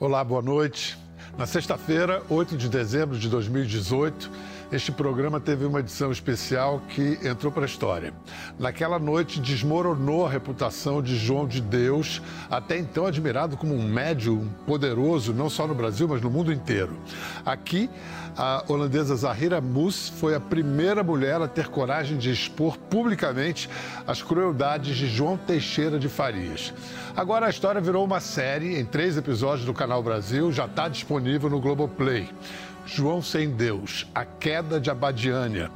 Olá, boa noite. Na sexta-feira, 8 de dezembro de 2018, este programa teve uma edição especial que entrou para a história. Naquela noite, desmoronou a reputação de João de Deus, até então admirado como um médium poderoso, não só no Brasil, mas no mundo inteiro. Aqui, a holandesa Zahira Mus foi a primeira mulher a ter coragem de expor publicamente as crueldades de João Teixeira de Farias. Agora a história virou uma série em três episódios do Canal Brasil, já está disponível no Globoplay. João Sem Deus, A Queda de Abadiânia.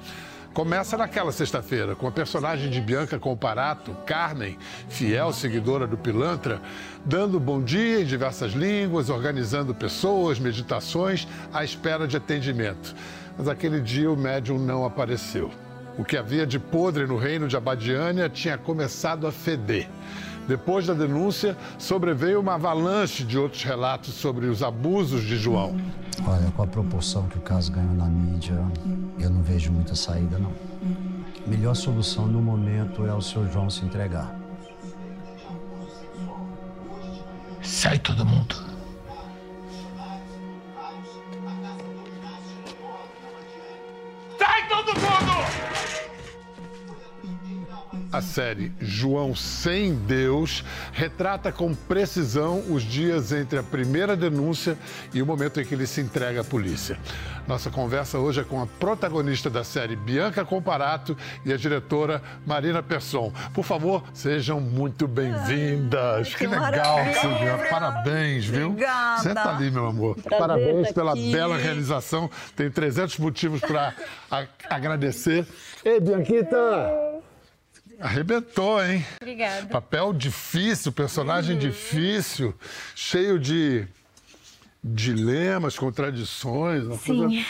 Começa naquela sexta-feira, com a personagem de Bianca Comparato, Carmen, fiel seguidora do Pilantra, dando bom dia em diversas línguas, organizando pessoas, meditações, à espera de atendimento. Mas aquele dia o médium não apareceu. O que havia de podre no reino de Abadiânia tinha começado a feder. Depois da denúncia, sobreveio uma avalanche de outros relatos sobre os abusos de João. Olha, com a proporção que o caso ganhou na mídia, eu não vejo muita saída, não. Melhor solução no momento é o seu João se entregar. Sai todo mundo. A série João Sem Deus retrata com precisão os dias entre a primeira denúncia e o momento em que ele se entrega à polícia. Nossa conversa hoje é com a protagonista da série, Bianca Comparato, e a diretora Marina Persson. Por favor, sejam muito bem-vindas. Que, legal, Silvia. Parabéns, viu? Obrigada. Senta ali, meu amor. Prazer Parabéns tá pela aqui. bela realização. Tem 300 motivos para agradecer. Ei, Bianquita! Arrebentou, hein? Obrigada. Papel difícil, Uhum. personagem difícil, cheio de dilemas, contradições. uma Sim. coisa-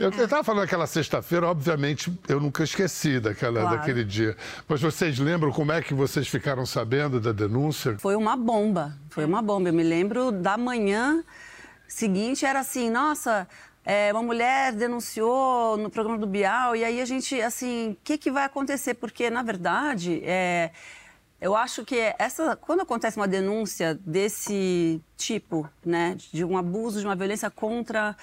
Eu estava falando aquela sexta-feira, obviamente, eu nunca esqueci daquela, Claro. daquele dia. Mas vocês lembram como é que vocês ficaram sabendo da denúncia? Foi uma bomba, foi uma bomba. Eu me lembro da manhã seguinte, era assim, nossa, é, uma mulher denunciou no programa do Bial, e aí a gente, assim, o que, que vai acontecer? Porque, na verdade, é, eu acho que essa, quando acontece uma denúncia desse tipo, né, de um abuso, de uma violência contra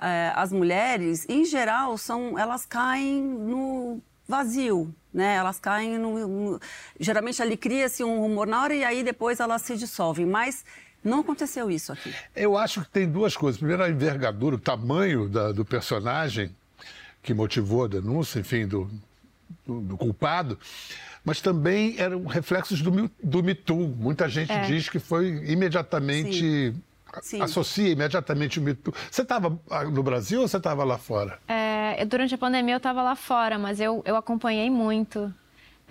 é, as mulheres, em geral, são, elas caem no vazio, né? Elas caem no, no- geralmente ali cria-se um rumor na hora e aí depois elas se dissolvem, mas não aconteceu isso aqui. Eu acho que tem duas coisas. Primeiro, a envergadura, o tamanho da- do personagem que motivou a denúncia, enfim, do, do- do culpado. Mas também eram reflexos do, do Me Too. Muita gente diz que foi imediatamente. Sim. Associa imediatamente o Me Too. Você estava no Brasil ou você estava lá fora? É, durante a pandemia eu estava lá fora, mas eu, eu acompanhei muito.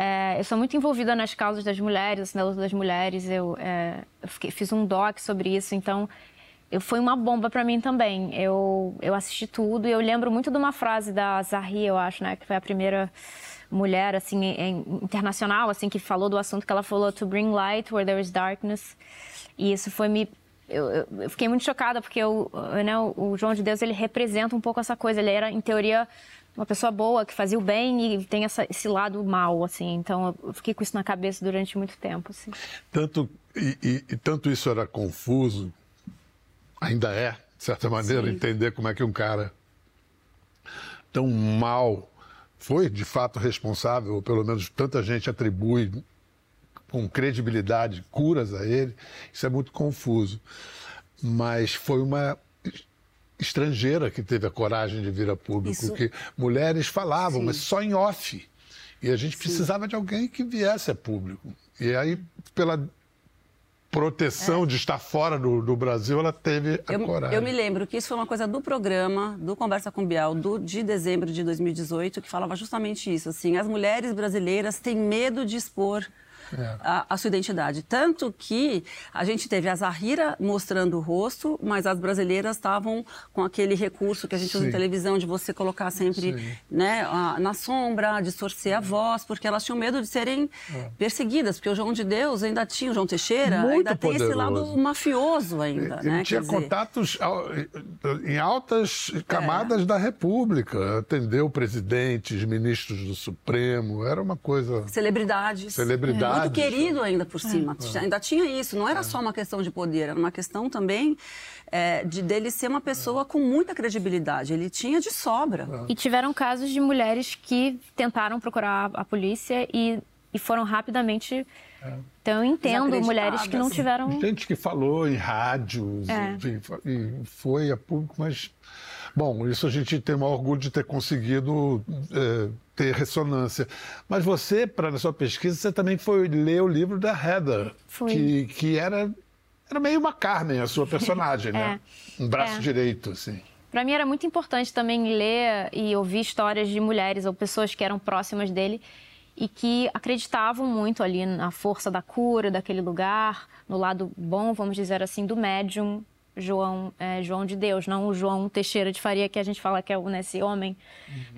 É, eu sou muito envolvida nas causas das mulheres, assim, na luta das mulheres. Eu, é, eu fiquei- fiz um doc sobre isso, então eu, foi uma bomba para mim também. Eu, eu assisti tudo e eu lembro muito de uma frase da Zahri, eu acho, né, que foi a primeira mulher assim internacional assim que falou do assunto que ela falou to bring light where there is darkness. E isso foi me eu, eu- fiquei muito chocada porque né, o João de Deus ele representa um pouco essa coisa. Ele era, em teoria, uma pessoa boa que fazia o bem e tem essa- esse lado mal, assim. Então eu- fiquei com isso na cabeça durante muito tempo. Assim. Tanto, e, e- e tanto isso era confuso, ainda é, de certa maneira, entender como é que um cara tão mal foi de fato responsável, ou pelo menos tanta gente atribui com credibilidade curas a ele, isso é muito confuso. Mas foi uma estrangeira que teve a coragem de vir a público, Isso- que mulheres falavam, Sim. mas só em off. E a gente precisava de alguém que viesse a público. E aí, pela proteção de estar fora do, do Brasil, ela teve a Eu, coragem. eu me lembro que isso foi uma coisa do programa, do Conversa com Bial, do, de dezembro de 2018, que falava justamente isso. Assim, as mulheres brasileiras têm medo de expor É. a, a sua identidade. Tanto que a gente teve a Zahira mostrando o rosto, mas as brasileiras estavam com aquele recurso que a gente usa Sim. em televisão de você colocar sempre Sim. né, a- na sombra, distorcer a voz, porque elas tinham medo de serem perseguidas, porque o João de Deus ainda tinha, o João Teixeira É. Muito ainda tem esse poderoso. lado mafioso ainda. Ele né? tinha dizer, contatos em altas É. camadas da República, atendeu presidentes, ministros do Supremo, era uma coisa. Celebridades. Celebridades. Amizades. querido ainda por cima. Ainda tinha isso. Não É. era só uma questão de poder, era uma questão também é, de dele ser uma pessoa com muita credibilidade. Ele tinha de sobra. E tiveram casos de mulheres que tentaram procurar a polícia e, e foram rapidamente. Então eu entendo mulheres que não Desacreditadas. tiveram. Gente que falou em rádios, É. enfim, e foi a público, mas. Bom, isso a gente tem o maior orgulho de ter conseguido é, ter ressonância. Mas você, para na sua pesquisa, você também foi ler o livro da Heather, Fui. que, que era, era meio uma Carmen, a sua personagem, né? Um braço É. direito, assim. Para mim era muito importante também ler e ouvir histórias de mulheres ou pessoas que eram próximas dele e que acreditavam muito ali na força da cura daquele lugar, no lado bom, vamos dizer assim, do médium João, é, João de Deus, não o João Teixeira de Faria que a gente fala que é o nesse homem.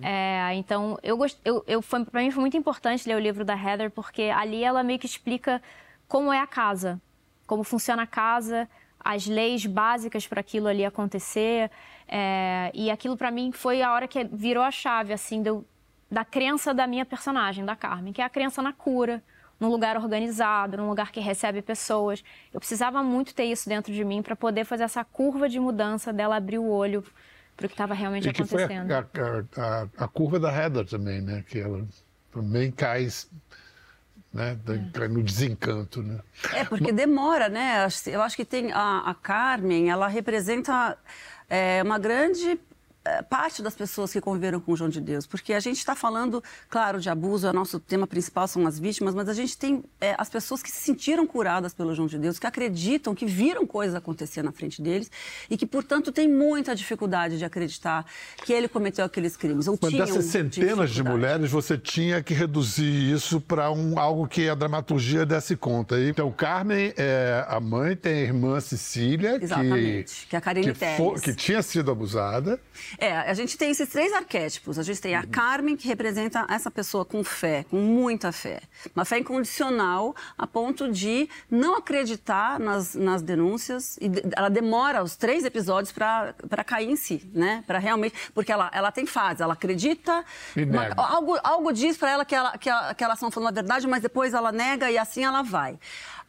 É, então eu gost... eu, eu foi para mim foi muito importante ler o livro da Heather porque ali ela meio que explica como é a casa, como funciona a casa, as leis básicas para aquilo ali acontecer. é, e aquilo para mim foi a hora que virou a chave, assim, deu- da crença da minha personagem, da Carmen, que é a crença na cura, num lugar organizado, num lugar que recebe pessoas. Eu precisava muito ter isso dentro de mim para poder fazer essa curva de mudança dela abrir o olho para o que estava realmente E que foi a, acontecendo. a- a- a curva da Heather também, né? Que ela também cai, né? cai no desencanto, né? É, porque demora, né? Acho- Eu acho que tem a, a Carmen, ela representa é, uma grande é, parte das pessoas que conviveram com o João de Deus. Porque a gente está falando, claro, de abuso, o nosso tema principal são as vítimas, mas a gente tem é, as pessoas que se sentiram curadas pelo João de Deus, que acreditam, que viram coisas acontecer na frente deles e que, portanto, têm muita dificuldade de acreditar que ele cometeu aqueles crimes. Ou Mas dessas centenas de mulheres, você tinha que reduzir isso para um, algo que a dramaturgia desse conta. Então, Carmen é a mãe, tem a irmã Cecília, Exatamente, que é a Karine que, que tinha sido abusada. É, a gente tem esses três arquétipos. A gente tem a Carmen, que representa essa pessoa com fé, com muita fé. Uma fé incondicional, a ponto de não acreditar nas, nas denúncias. E ela demora os três episódios para cair em si, né? Para realmente. Porque ela, ela tem fase, ela acredita. Uma- algo, algo diz para ela que, ela que a- aquela ação foi uma verdade, mas depois ela nega e assim ela vai.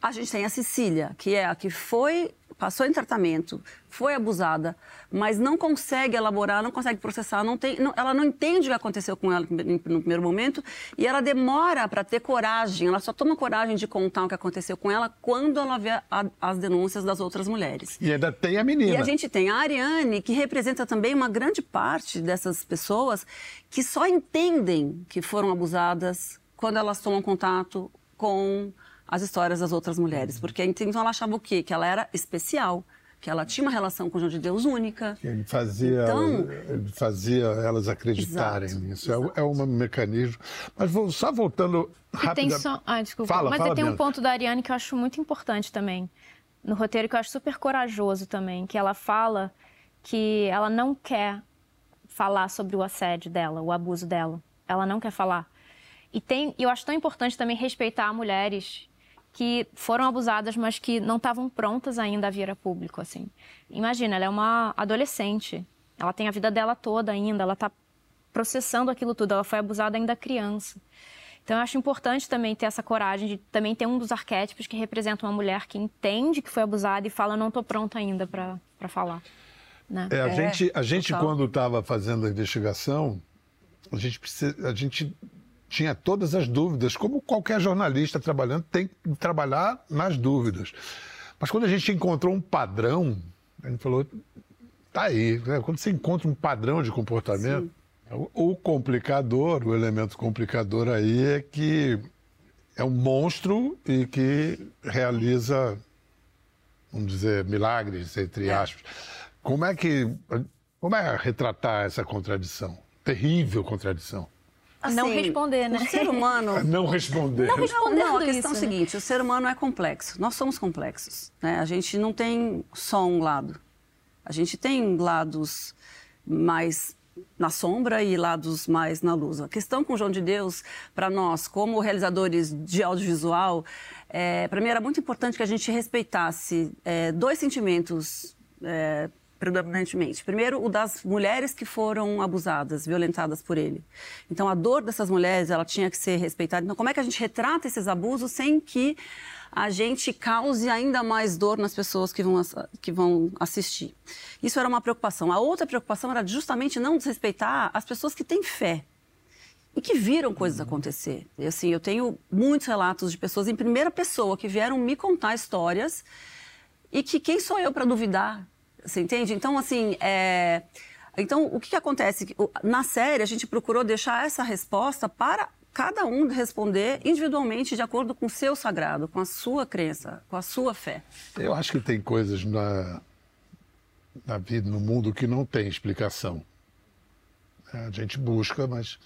A gente tem a Cecília, que é a que foi, passou em tratamento, foi abusada, mas não consegue elaborar, não consegue processar, não tem, não- ela não entende o que aconteceu com ela no primeiro momento e ela demora para ter coragem, ela só toma coragem de contar o que aconteceu com ela quando ela vê a- as denúncias das outras mulheres. E ainda tem a menina. E a gente tem a Ariane, que representa também uma grande parte dessas pessoas que só entendem que foram abusadas quando elas tomam contato com as histórias das outras mulheres. Porque então ela achava o quê? Que ela era especial, que ela tinha uma relação com o João de Deus única. Ele fazia, Então- ele fazia elas acreditarem Exato, nisso. É, um- é um mecanismo. Mas vou, só voltando E tem só... Ah, desculpa. Fala, Mas fala, tem um ponto da Ariane que eu acho muito importante também. No roteiro que eu acho super corajoso também. Que ela fala que ela não quer falar sobre o assédio dela, o abuso dela. Ela não quer falar. E tem, e eu acho tão importante também respeitar mulheres que foram abusadas, mas que não estavam prontas ainda a vir a público, assim. Imagina, ela é uma adolescente. Ela tem a vida dela toda ainda, ela está processando aquilo tudo. Ela foi abusada ainda criança. Então, eu acho importante também ter essa coragem de também ter um dos arquétipos que representa uma mulher que entende que foi abusada e fala: não estou pronta ainda para falar. Né? É, a É, gente, a gente total. quando estava fazendo a investigação, a gente, precisa, a gente tinha todas as dúvidas, como qualquer jornalista trabalhando tem que trabalhar nas dúvidas. Mas quando a gente encontrou um padrão, a gente falou, tá aí. né? Quando você encontra um padrão de comportamento, o, o complicador, o elemento complicador aí é que é um monstro e que realiza vamos dizer, milagres, entre aspas. Como é que. Como é retratar essa contradição? Terrível contradição. Não responder, né? O ser humano Não responder. Não, não, a questão é isso, a né? seguinte: o ser humano é complexo. Nós somos complexos. Né? A gente não tem só um lado. A gente tem lados mais na sombra e lados mais na luz. A questão com o João de Deus, para nós, como realizadores de audiovisual, é, para mim era muito importante que a gente respeitasse é, dois sentimentos é, predominantemente. Primeiro, o das mulheres que foram abusadas, violentadas por ele. Então, a dor dessas mulheres, ela tinha que ser respeitada. Então, como é que a gente retrata esses abusos sem que a gente cause ainda mais dor nas pessoas que vão, que vão assistir? Isso era uma preocupação. A outra preocupação era justamente não desrespeitar as pessoas que têm fé e que viram coisas acontecer. E, assim, eu tenho muitos relatos de pessoas em primeira pessoa que vieram me contar histórias e que quem sou eu para duvidar? Você entende? Então, assim, é... então o que, que acontece? Na série, a gente procurou deixar essa resposta para cada um responder individualmente de acordo com o seu sagrado, com a sua crença, com a sua fé. Eu acho que tem coisas na, na vida, no mundo, que não tem explicação. A gente busca, mas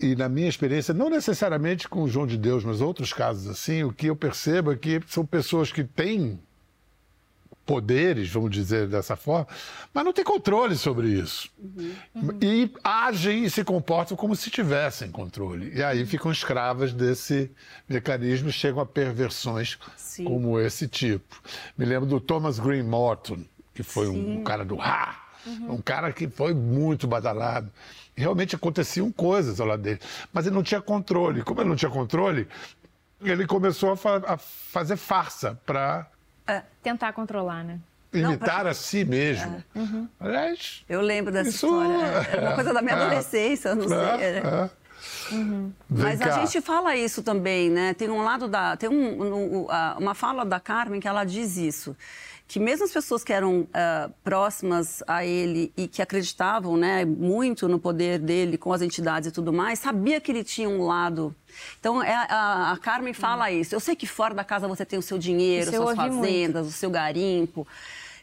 e na minha experiência, não necessariamente com o João de Deus, mas outros casos assim, o que eu percebo é que são pessoas que têm poderes, vamos dizer dessa forma, mas não têm controle sobre isso. Uhum. Uhum. E agem e se comportam como se tivessem controle. E aí ficam escravas desse mecanismo e chegam a perversões Sim. como esse tipo. Me lembro do Thomas Green Morton, que foi um, um cara do Ha! Uhum. Um cara que foi muito badalado realmente aconteciam coisas ao lado dele, mas ele não tinha controle. Como ele não tinha controle, ele começou a, fa a fazer farsa para é. tentar controlar, né? Imitar não, pra... a si mesmo. É. Uhum. Aliás, eu lembro dessa isso... história. É uma coisa da minha é. adolescência, não sei. É. é. Uhum. Mas cá. a gente fala isso também, né? Tem um lado da. Tem um, um, uma fala da Carmen que ela diz isso que mesmo as pessoas que eram uh, próximas a ele e que acreditavam né, muito no poder dele com as entidades e tudo mais, sabia que ele tinha um lado. Então, é, a, a, Carmen fala hum. isso. Eu sei que fora da casa você tem o seu dinheiro, isso suas fazendas, muito. o seu garimpo.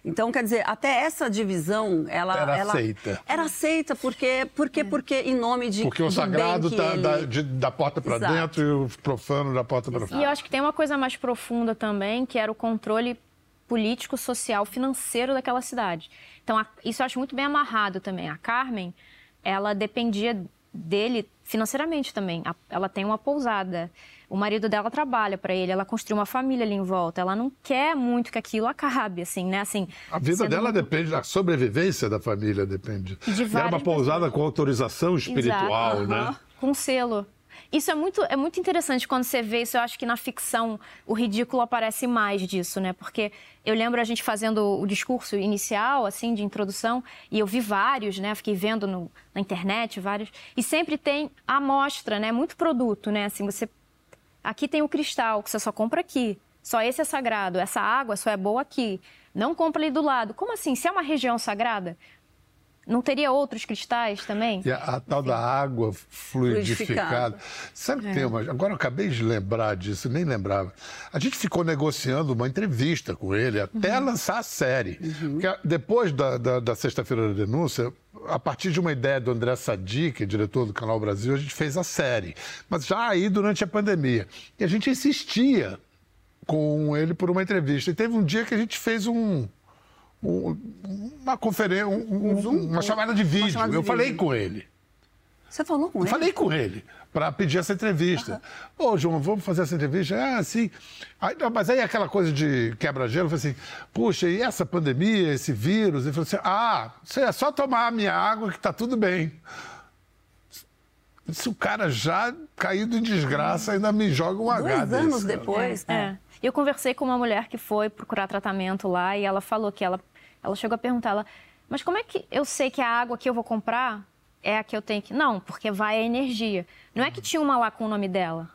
Então, quer dizer, até essa divisão, ela era ela, aceita. Era aceita porque, porque, é. porque em nome de porque o sagrado tá, ele... da, de, da porta para dentro e o profano da porta para fora. E eu acho que tem uma coisa mais profunda também, que era o controle político, social, financeiro daquela cidade. Então, a, isso eu acho muito bem amarrado também. A Carmen, ela dependia dele financeiramente também. A, ela tem uma pousada. O marido dela trabalha para ele, ela construiu uma família ali em volta. Ela não quer muito que aquilo acabe, assim, né? Assim, a vida dela muito... depende, da sobrevivência da família depende. De é uma pousada com autorização espiritual, Exato. né? Com selo. Isso é muito, é muito interessante quando você vê isso. Eu acho que na ficção o ridículo aparece mais disso, né? Porque eu lembro a gente fazendo o discurso inicial, assim, de introdução, e eu vi vários, né? Fiquei vendo no, na internet vários. E sempre tem a amostra, né? Muito produto, né? Assim, você. Aqui tem o cristal, que você só compra aqui. Só esse é sagrado. Essa água só é boa aqui. Não compra ali do lado. Como assim? Se é uma região sagrada, não teria outros cristais também? E a, a tal da água fluidificada. Sabe que é. tem uma. Agora eu acabei de lembrar disso, nem lembrava. A gente ficou negociando uma entrevista com ele até uhum. lançar a série. Uhum. Porque depois da, da, da Sexta-feira da Denúncia, a partir de uma ideia do André Sadi, que é diretor do Canal Brasil, a gente fez a série. Mas já aí durante a pandemia. E a gente insistia com ele por uma entrevista. E teve um dia que a gente fez um uma conferência, um, um, uma chamada de vídeo. Chamada de eu vídeo. falei com ele. Você falou com eu ele? Falei com ele para pedir essa entrevista. Ô, uhum. João, vamos fazer essa entrevista? Ah, sim. Aí, mas aí aquela coisa de quebra-gelo, eu falei assim, puxa, e essa pandemia, esse vírus? Ele falou assim, ah, você é só tomar a minha água que tá tudo bem. Se o cara já caído em desgraça ainda me joga um Dois H Dois anos depois. É. é. Eu conversei com uma mulher que foi procurar tratamento lá e ela falou que ela ela chegou a perguntar, ela, mas como é que eu sei que a água que eu vou comprar é a que eu tenho que. Não, porque vai a energia. Não é que tinha uma lá com o nome dela.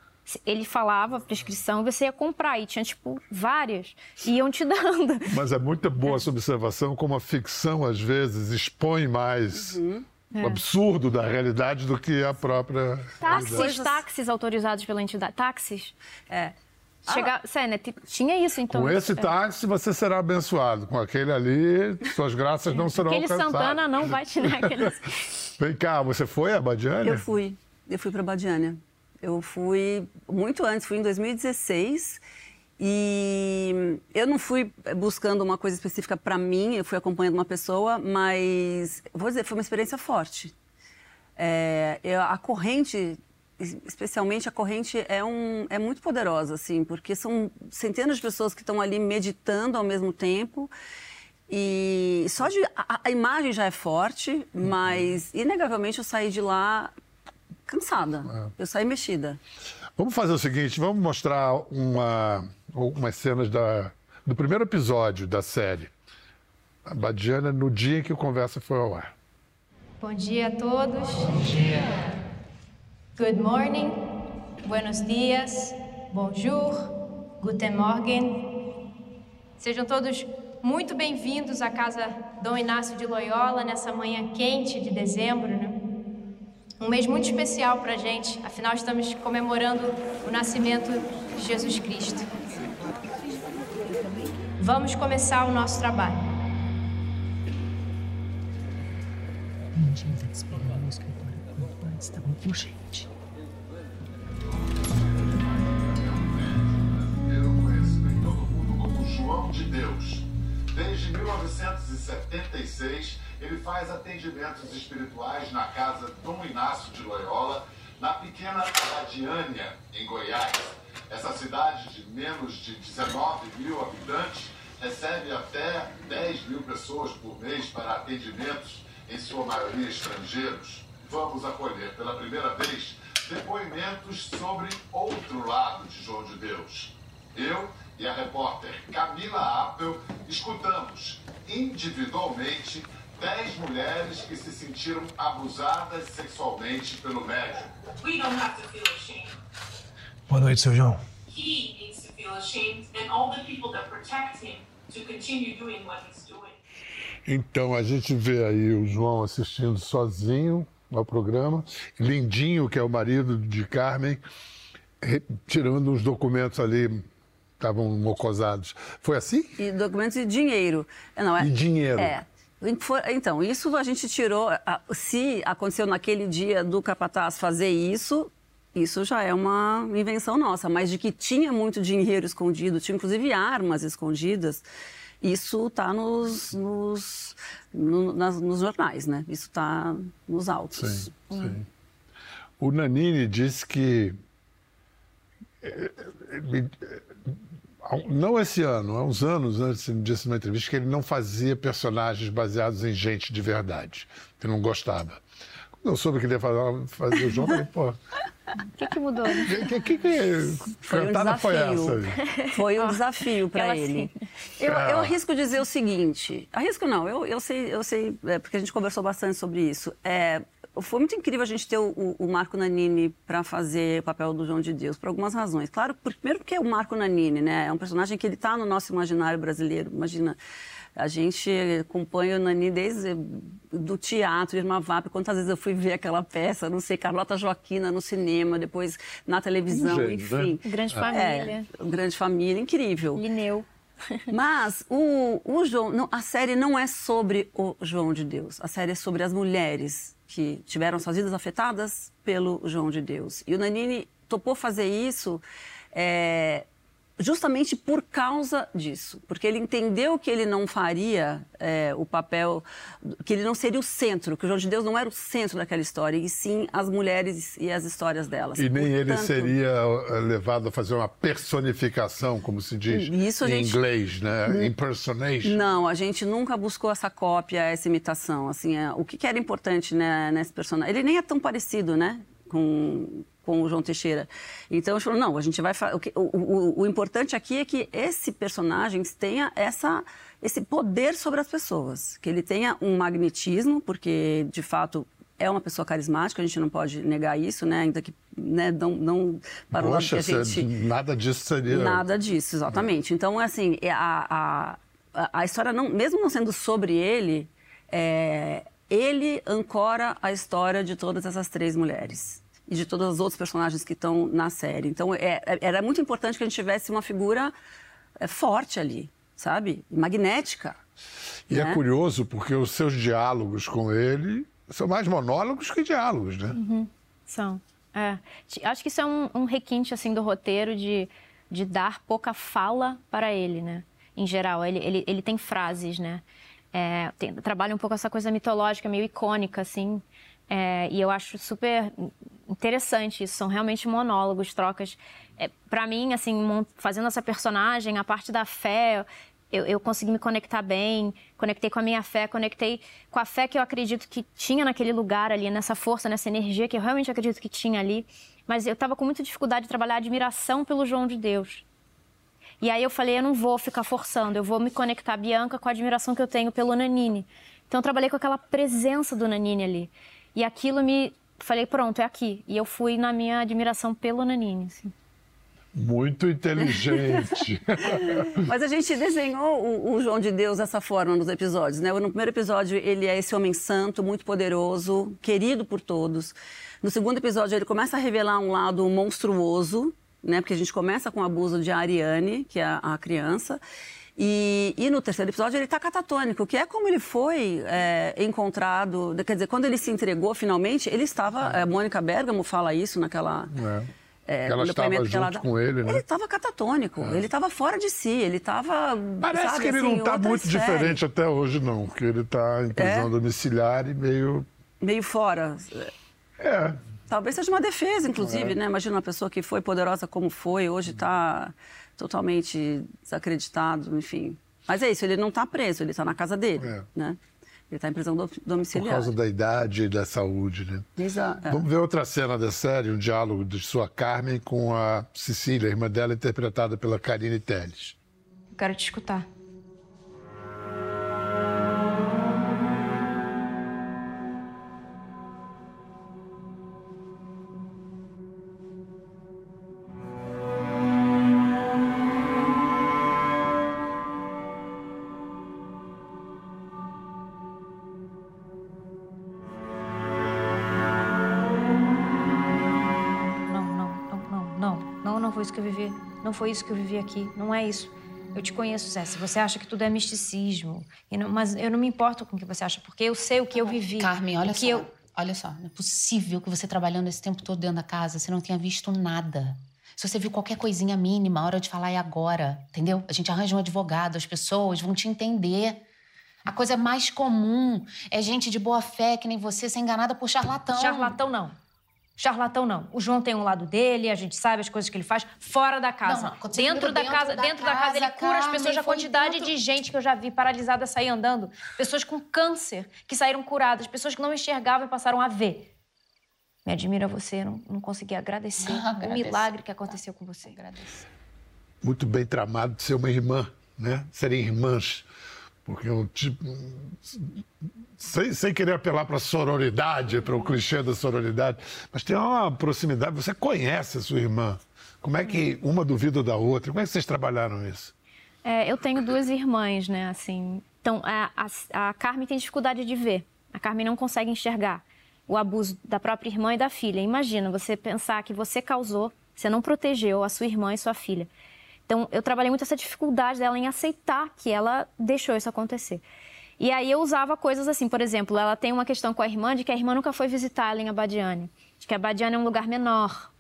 Ele falava a prescrição, você ia comprar, e tinha, tipo, várias, e iam te dando. Mas é muito boa essa observação, como a ficção, às vezes, expõe mais uhum. o absurdo da realidade do que a própria. Táxis, táxis autorizados pela entidade. Táxis. É. Ah, né? Tinha isso, então. Com esse táxi você será abençoado. Com aquele ali, suas graças não serão aquele alcançadas. Aquele Santana não vai te dar aquele... Vem cá, você foi a Badiânia? Eu fui. Eu fui para Badiânia. Eu fui muito antes, fui em 2016. E eu não fui buscando uma coisa específica para mim, eu fui acompanhando uma pessoa, mas vou dizer, foi uma experiência forte. É, eu, a corrente especialmente a corrente é, um, é muito poderosa, assim, porque são centenas de pessoas que estão ali meditando ao mesmo tempo E só de. A, a imagem já é forte, mas inegavelmente eu saí de lá cansada. É. Eu saí mexida. Vamos fazer o seguinte, vamos mostrar uma, umas cenas da, do primeiro episódio da série. A Badiana, no dia em que o Conversa foi ao ar. Bom dia a todos. Bom dia. Good morning. Buenos dias. Bonjour. Guten Morgen. Sejam todos muito bem-vindos à Casa Dom Inácio de Loyola nessa manhã quente de dezembro, né? Um mês muito especial para a gente, afinal estamos comemorando o nascimento de Jesus Cristo. Vamos começar o nosso trabalho. Tá muito urgente. Desde 1976, ele faz atendimentos espirituais na casa Dom Inácio de Loyola, na pequena Radiânia, em Goiás. Essa cidade de menos de 19 mil habitantes recebe até 10 mil pessoas por mês para atendimentos, em sua maioria estrangeiros. Vamos acolher pela primeira vez depoimentos sobre outro lado de João de Deus. Eu e a repórter Camila Appel escutamos individualmente 10 mulheres que se sentiram abusadas sexualmente pelo médico. We don't have to feel ashamed. Boa noite, seu João. He needs to feel ashamed, and all the people that protect him to continue doing what he's doing. Então a gente vê aí o João assistindo sozinho ao programa, Lindinho, que é o marido de Carmen, tirando uns documentos ali, estavam mocosados. Foi assim? E documentos e dinheiro. Não, é, E dinheiro. É. Então, isso a gente tirou. Se aconteceu naquele dia do capataz fazer isso, isso já é uma invenção nossa. Mas de que tinha muito dinheiro escondido, tinha inclusive armas escondidas, isso está nos, nos, no- nas- nos jornais, né? Isso está nos autos. Sim, sim. O Nanini disse que. Não esse ano, há uns anos antes, ele disse numa entrevista que ele não fazia personagens baseados em gente de verdade, que não gostava. Quando eu soube que ele ia fazer, fazer o João, eu falei, pô, O que, que mudou? que, que, que, que Foi um foi essa? Foi um desafio para ele. sim. Eu, Ah. eu arrisco dizer o seguinte. Arrisco não, eu, eu sei, eu sei, é, porque a gente conversou bastante sobre isso. É, foi muito incrível a gente ter o, o- Marco Nanini para fazer o papel do João de Deus, por algumas razões. Claro, por- primeiro porque é o Marco Nanini, né? É um personagem que ele está no nosso imaginário brasileiro. Imagina, a gente acompanha o Nanini desde do teatro, Irma Vap, quantas vezes eu fui ver aquela peça, não sei, Carlota Joaquina no cinema, depois na televisão, Um gênio, enfim. né? Grande família. É, grande família, incrível. Lineu. Mas o, o João, não, a série não é sobre o João de Deus. A série é sobre as mulheres que tiveram suas vidas afetadas pelo João de Deus. E o Nanini topou fazer isso é, justamente por causa disso, porque ele entendeu que ele não faria é, o papel, que ele não seria o centro, que o João de Deus não era o centro daquela história, e sim as mulheres e as histórias delas. E nem ele Portanto, seria eh, levado a fazer uma personificação, como se diz Isso em gente- inglês, né? Impersonation. Não, a gente nunca buscou essa cópia, essa imitação. Assim, é, o que, que era importante né, nesse personagem? Ele nem é tão parecido, né, com, com o João Teixeira. Então, a gente falou, não, a gente vai... O, que- o, o, o importante aqui é que esse personagem tenha essa, esse poder sobre as pessoas. Que ele tenha um magnetismo, porque, de fato... É uma pessoa carismática, a gente não pode negar isso, né? Ainda que né, não, não para o lado que a gente... nada disso seria. Nada disso, exatamente. Então, assim, é a, a, a- a história, não, mesmo não sendo sobre ele, é, ele ancora a história de todas essas três mulheres e de todos os outros personagens que estão na série. Então, é- é- era muito importante que a gente tivesse uma figura é, forte ali, sabe? Magnética. E é né? curioso porque os seus diálogos com ele são mais monólogos que diálogos, né? São. É. Acho que isso é um, um requinte assim do roteiro de, de dar pouca fala para ele, né? Em geral, ele, ele, ele tem frases, né? É, tem- trabalha um pouco essa coisa mitológica, meio icônica, assim. É, e eu acho super interessante isso. São realmente monólogos, trocas. É, para mim, assim, fazendo essa personagem, a parte da fé, eu, eu consegui me conectar bem, conectei com a minha fé, conectei com a fé que eu acredito que tinha naquele lugar ali, nessa força, nessa energia que eu realmente acredito que tinha ali. Mas eu estava com muita dificuldade de trabalhar a admiração pelo João de Deus. E aí eu falei, eu não vou ficar forçando, eu vou me conectar, Bianca, com a admiração que eu tenho pelo Nanini. Então eu trabalhei com aquela presença do Nanini ali. E aquilo me... Falei, pronto, é aqui. E eu fui na minha admiração pelo Nanini, assim. Muito inteligente. Mas a gente desenhou o, o, João de Deus dessa forma nos episódios, né? No primeiro episódio, ele é esse homem santo, muito poderoso, querido por todos. No segundo episódio, ele começa a revelar um lado monstruoso, né? Porque a gente começa com o abuso de Ariane, que é a, a criança. E, e, no terceiro episódio ele está catatônico, que é como ele foi é, encontrado. Quer dizer, quando ele se entregou finalmente, ele estava. A Mônica Bergamo fala isso naquela. É. É, ela estava junto ela, com ele, né? Ele estava catatônico, é. ele estava fora de si, ele estava. Parece sabe, que ele assim, não está muito série. diferente até hoje, não, porque ele está em prisão é? domiciliar e meio. Meio fora. É. Talvez seja uma defesa, inclusive, é. né? Imagina uma pessoa que foi poderosa como foi, hoje está totalmente desacreditado, enfim. Mas é isso, ele não está preso, ele está na casa dele, é. né? Ele está em prisão domiciliar. Por causa da idade e da saúde, né? Exato. É. Vamos ver outra cena da série, um diálogo de sua Carmen com a Cecília, irmã dela, interpretada pela Karine Telles. Quero te escutar. Não foi isso que eu vivi aqui. Não é isso. Eu te conheço, César. Você acha que tudo é misticismo. Não, mas eu não me importo com o que você acha, porque eu sei o que eu vivi. Carmen, olha só. Eu... Olha só, não é possível que você trabalhando esse tempo todo dentro da casa, você não tenha visto nada. Se você viu qualquer coisinha mínima, a hora de falar é agora, entendeu? A gente arranja um advogado, as pessoas vão te entender. A coisa mais comum é gente de boa fé, que nem você, ser enganada por charlatão. Charlatão não. Charlatão não. O João tem um lado dele, a gente sabe as coisas que ele faz fora da casa. Não, não. Dentro, da casa, da dentro da casa ele cura as pessoas. A quantidade de gente que eu já vi paralisada sair andando, pessoas com câncer que saíram curadas, pessoas que não enxergavam e passaram a ver. Me admira você, não, não consegui agradecer o milagre que aconteceu com você. Agradeço. Muito bem tramado de ser uma irmã, né? Serem irmãs. Porque um tipo. Sem, sem querer apelar para sororidade, para o clichê da sororidade, mas tem uma proximidade. Você conhece a sua irmã. Como é que uma duvida da outra? Como é que vocês trabalharam isso? É, eu tenho duas irmãs, né? Assim, então, a, a, a Carmen tem dificuldade de ver. A Carmen não consegue enxergar o abuso da própria irmã e da filha. Imagina você pensar que você causou, você não protegeu a sua irmã e sua filha. Então, eu trabalhei muito essa dificuldade dela em aceitar que ela deixou isso acontecer. E aí eu usava coisas assim, por exemplo, ela tem uma questão com a irmã de que a irmã nunca foi visitar ela em Abadiane, de que Abadiane é um lugar menor,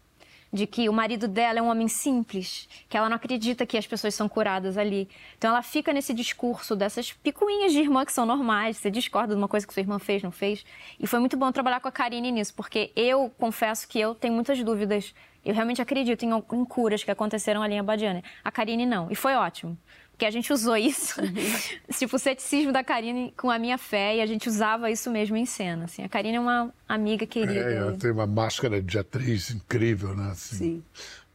de que o marido dela é um homem simples, que ela não acredita que as pessoas são curadas ali. Então ela fica nesse discurso dessas picuinhas de irmã que são normais, você discorda de uma coisa que sua irmã fez, não fez. E foi muito bom trabalhar com a Karine nisso, porque eu confesso que eu tenho muitas dúvidas eu realmente acredito em, em curas que aconteceram ali em Abadiane. A Karine não. E foi ótimo. Porque a gente usou isso, uhum. tipo, o ceticismo da Karine com a minha fé, e a gente usava isso mesmo em cena. Assim. A Karine é uma amiga querida. É, ela tem uma máscara de atriz incrível, né? Assim, Sim.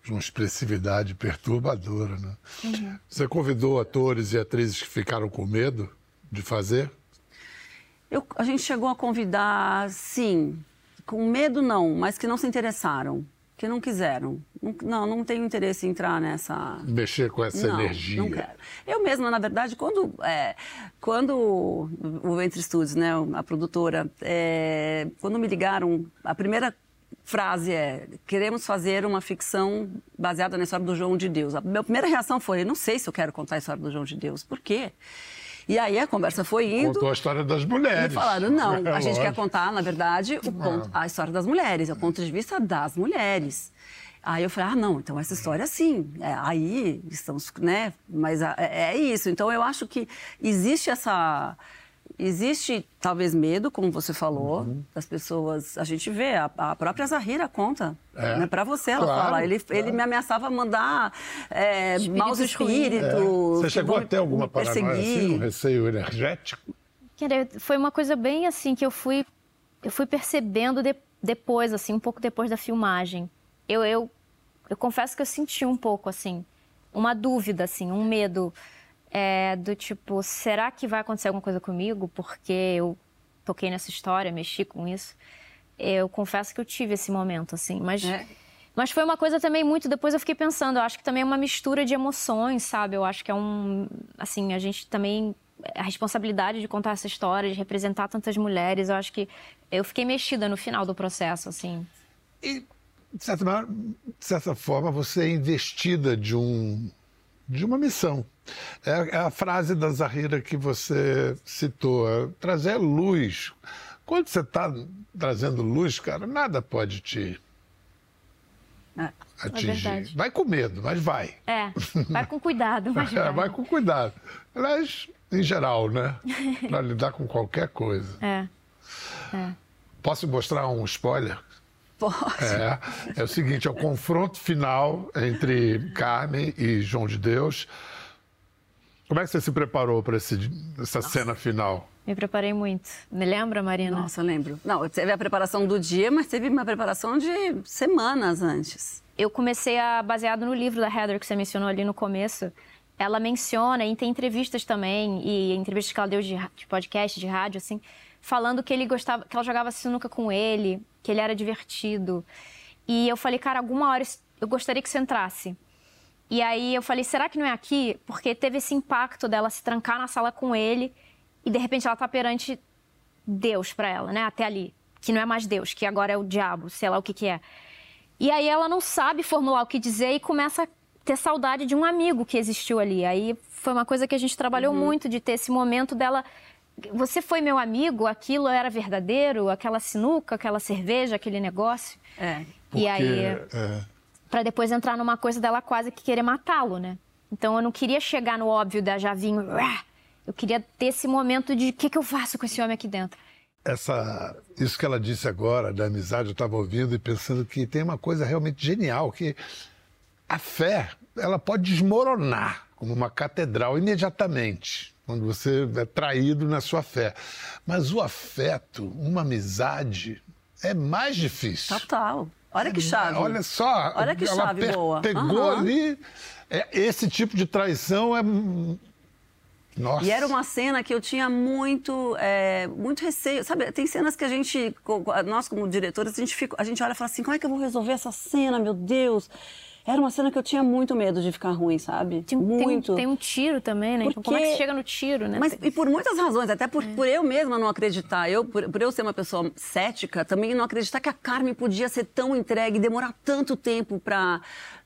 De uma expressividade perturbadora, né? Uhum. Você convidou atores e atrizes que ficaram com medo de fazer? Eu, a gente chegou a convidar, sim. Com medo, não, mas que não se interessaram que não quiseram. Não, não tenho interesse em entrar nessa. Mexer com essa não, energia. Não quero. Eu mesma, na verdade, quando, é, quando o Ventre Studios, né, a produtora, é, quando me ligaram, a primeira frase é: queremos fazer uma ficção baseada na história do João de Deus. A minha primeira reação foi: não sei se eu quero contar a história do João de Deus. Por quê? E aí a conversa foi indo. Contou a história das mulheres. E falaram, não, é, a gente quer contar, na verdade, ponto, a história das mulheres, o ponto de vista das mulheres. Aí eu falei, ah, não, então essa história sim. É, aí estamos, né? Mas é, é isso. Então eu acho que existe essa existe talvez medo, como você falou, das pessoas. A gente vê, a, a própria Zahira conta. É. Né? Para você, ela Claro, fala. Ele, claro. ele me ameaçava mandar é, maus Espíritos espíritos. Você chegou vão a ter alguma paranoia assim, um receio energético? Quer dizer, Foi uma coisa bem assim que eu fui, eu fui percebendo de- depois, assim, um pouco depois da filmagem. Eu, eu, eu confesso que eu senti um pouco, assim, uma dúvida, assim, um medo é, do tipo, será que vai acontecer alguma coisa comigo? Porque eu toquei nessa história, mexi com isso. Eu confesso que eu tive esse momento, assim, mas... É. Mas foi uma coisa também muito. Depois eu fiquei pensando, eu acho que também é uma mistura de emoções, sabe? Eu acho que é um. Assim, a gente também. A responsabilidade de contar essa história, de representar tantas mulheres, eu acho que. Eu fiquei mexida no final do processo, assim. E, de certa, de certa forma, você é investida de, um, de uma missão. É, é a frase da Zahira que você citou, é trazer luz. Quando você está trazendo luz, cara, nada pode te É. atingir. verdade. vai com medo, mas vai. É, vai com cuidado, mas É, vai. vai com cuidado. Aliás, em geral, né? Para lidar com qualquer coisa. É. Posso mostrar um spoiler? É, é o seguinte, é o confronto final entre Carmen e João de Deus. Como é que você se preparou para essa cena final? Me preparei muito. Me lembra, Marina? Nossa, eu lembro. Não, teve a preparação do dia, mas teve uma preparação de semanas antes. eu comecei a baseado no livro da Heather que você mencionou ali no começo. Ela menciona e tem entrevistas também e entrevistas que ela deu de, de podcast, de rádio assim, falando que ele gostava, que ela jogava sinuca com ele, que ele era divertido. E eu falei, cara, alguma hora eu gostaria que você entrasse. E aí eu falei, será que não é aqui? Porque teve esse impacto dela se trancar na sala com ele e de repente ela tá perante Deus para ela, né? Até ali, que não é mais Deus, que agora é o diabo, sei lá o que que é. E aí ela não sabe formular o que dizer e começa a ter saudade de um amigo que existiu ali. Aí foi uma coisa que a gente trabalhou muito de ter esse momento dela. Você foi meu amigo, aquilo era verdadeiro, aquela sinuca, aquela cerveja, aquele negócio. É. E aí, é, Pra depois entrar numa coisa dela quase que querer matá-lo, né? Então eu não queria chegar no óbvio da Javinho. Eu queria ter esse momento de o que, que eu faço com esse homem aqui dentro. essa, isso que ela disse agora da amizade, eu estava ouvindo e pensando que tem uma coisa realmente genial, que a fé, ela pode desmoronar como uma catedral imediatamente, quando você é traído na sua fé. Mas o afeto, uma amizade, é mais difícil. Total. Olha que chave. Olha só, Olha que ela chave boa. Pegou Aham. ali. é, esse tipo de traição é. Nossa. E era uma cena que eu tinha muito, é, muito receio. Sabe, tem cenas que a gente, nós como diretores, a gente, fica, a gente olha e fala assim, como é que eu vou resolver essa cena, meu Deus? Era uma cena que eu tinha muito medo de ficar ruim, sabe? Tem, um- tem muito. Tem, um tiro também, né? Então, como é que Porque- chega no tiro, né? Mas e por muitas razões, até por, por eu mesma não acreditar, eu, por, por eu ser uma pessoa cética, também não acreditar que a Carmen podia ser tão entregue, demorar tanto tempo pra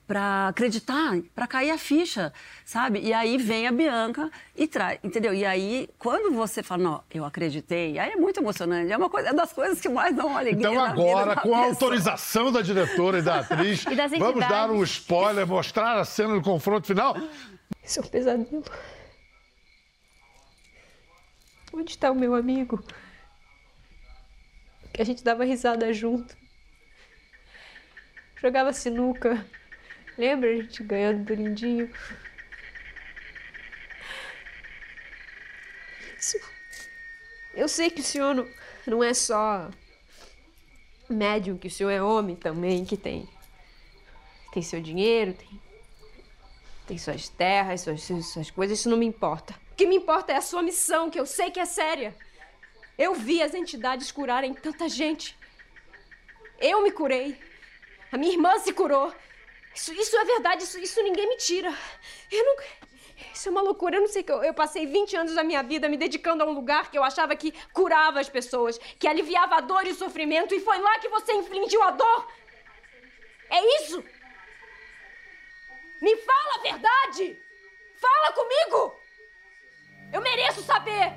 para acreditar, para cair a ficha, sabe? E aí vem a Bianca e traz, entendeu? E aí quando você fala, não, eu acreditei, aí é muito emocionante, é uma coisa, é das coisas que mais dão alegria Então agora, com a pessoa. autorização da diretora e da atriz, E vamos dar um spoiler, mostrar a cena do confronto final. Isso é um pesadelo. Onde está o meu amigo? Que a gente dava risada junto. Jogava sinuca. Lembra a gente ganhando do lindinho? Eu sei que o senhor não, não é só médium, que o senhor é homem também, que tem, tem seu dinheiro, tem tem suas terras, suas, suas coisas, isso não me importa. O que me importa é a sua missão, que eu sei que é séria. Eu vi as entidades curarem tanta gente. Eu me curei. A minha irmã se curou. Isso, isso é verdade, isso, isso ninguém me tira. Eu não. Isso é uma loucura. Eu não sei que eu, eu passei 20 anos da minha vida me dedicando a um lugar que eu achava que curava as pessoas, que aliviava a dor e o sofrimento, e foi lá que você infligiu a dor. É isso! Me fala a verdade! Fala comigo! Eu mereço saber!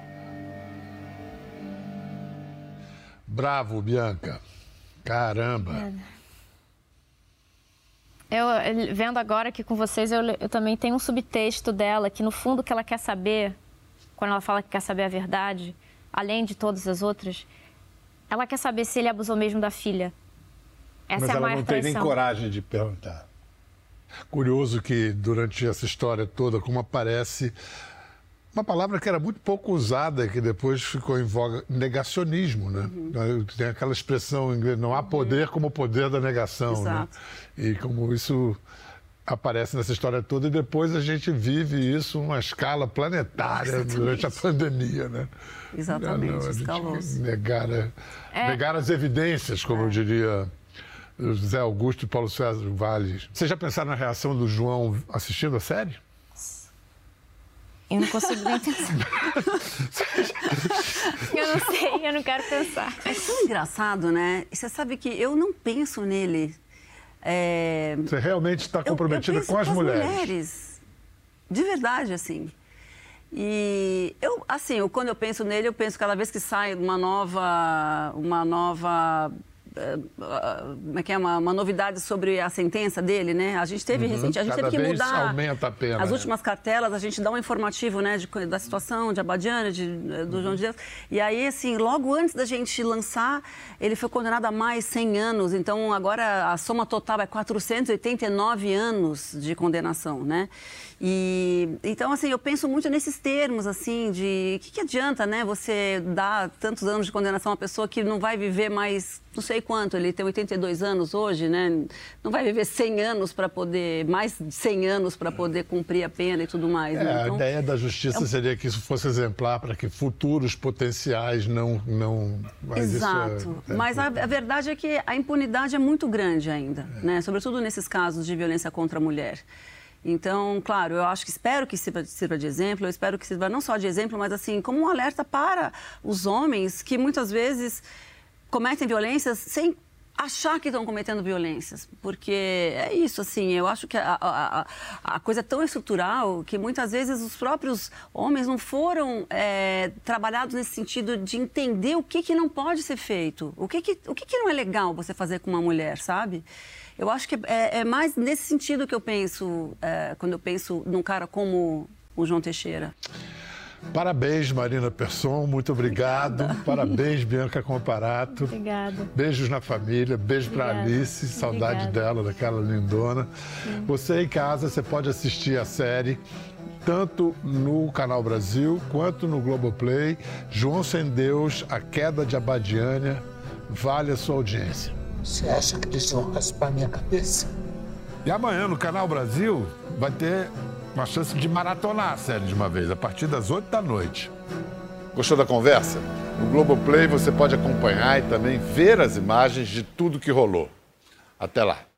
Bravo, Bianca. Caramba. Eu, vendo agora aqui com vocês, eu, eu também tenho um subtexto dela, que no fundo que ela quer saber, quando ela fala que quer saber a verdade, além de todas as outras, ela quer saber se ele abusou mesmo da filha. Essa Mas é a ela maior não tem traição. nem coragem de perguntar. Curioso que durante essa história toda, como aparece uma palavra que era muito pouco usada, que depois ficou em voga, negacionismo, né? Uhum. Tem aquela expressão em inglês, não há poder como o poder da negação, Exato. né? E como isso aparece nessa história toda, e depois a gente vive isso numa escala planetária durante a pandemia, né? Exatamente, não, a gente escaloso. negar, É. negar as evidências, como diria José Augusto e Paulo César Vale. Vocês já pensaram na reação do João assistindo a série? Eu não consigo nem pensar. eu não sei, eu não quero pensar. É tão engraçado, né? Você sabe que eu não penso nele. é, Você realmente está eu- comprometida eu penso com as mulheres. mulheres. De verdade, assim. E eu, assim, eu, quando eu penso nele, eu penso cada vez que sai uma nova, uma nova, como é que é, uma, uma novidade sobre a sentença dele, né? A gente teve Uhum. recente, a gente Cada teve que mudar aumenta a pena, as né? últimas cartelas, a gente dá um informativo, né, de, da situação de Abadiane, de, eh, do João de Deus. E aí, assim, logo antes da gente lançar, ele foi condenado a mais 100 anos. Então, agora a soma total é 489 anos de condenação, né? E então, assim, eu penso muito nesses termos, assim, de o que, que adianta, né, você dar tantos anos de condenação a uma pessoa que não vai viver mais, não sei quanto, ele tem 82 anos hoje, né? Não vai viver 100 anos para poder, mais de 100 anos para poder cumprir a pena e tudo mais. É, né? a Então, ideia da justiça é seria que isso fosse exemplar para que futuros potenciais não. não mas é- Exato. é- Mas a, a verdade é que a impunidade é muito grande ainda, né? Sobretudo nesses casos de violência contra a mulher. Então, claro, eu acho que espero que sirva, sirva de exemplo, eu espero que sirva não só de exemplo, mas assim, como um alerta para os homens que muitas vezes cometem violências sem achar que estão cometendo violências, porque é isso, assim, eu acho que a, a, a- coisa é tão estrutural que muitas vezes os próprios homens não foram é, trabalhados nesse sentido de entender o que, que não pode ser feito, o, que, que, o que, que não é legal você fazer com uma mulher, sabe? Eu acho que é, é mais nesse sentido que eu penso, é, quando eu penso num cara como o João Teixeira. Parabéns, Marina Persson, muito obrigado. Parabéns, Bianca Comparato. Obrigada. Beijos na família, beijo para Obrigada. Alice, saudade Obrigada. dela, daquela lindona. Você em casa, você pode assistir a série tanto no Canal Brasil quanto no Globoplay. João Sem Deus, A Queda de Abadiânia, vale a sua audiência. Você acha que eles vão raspar minha cabeça? E amanhã no Canal Brasil vai ter uma chance de maratonar a série de uma vez, a partir das 8 da noite. Gostou da conversa? No Globoplay você pode acompanhar e também ver as imagens de tudo que rolou. Até lá.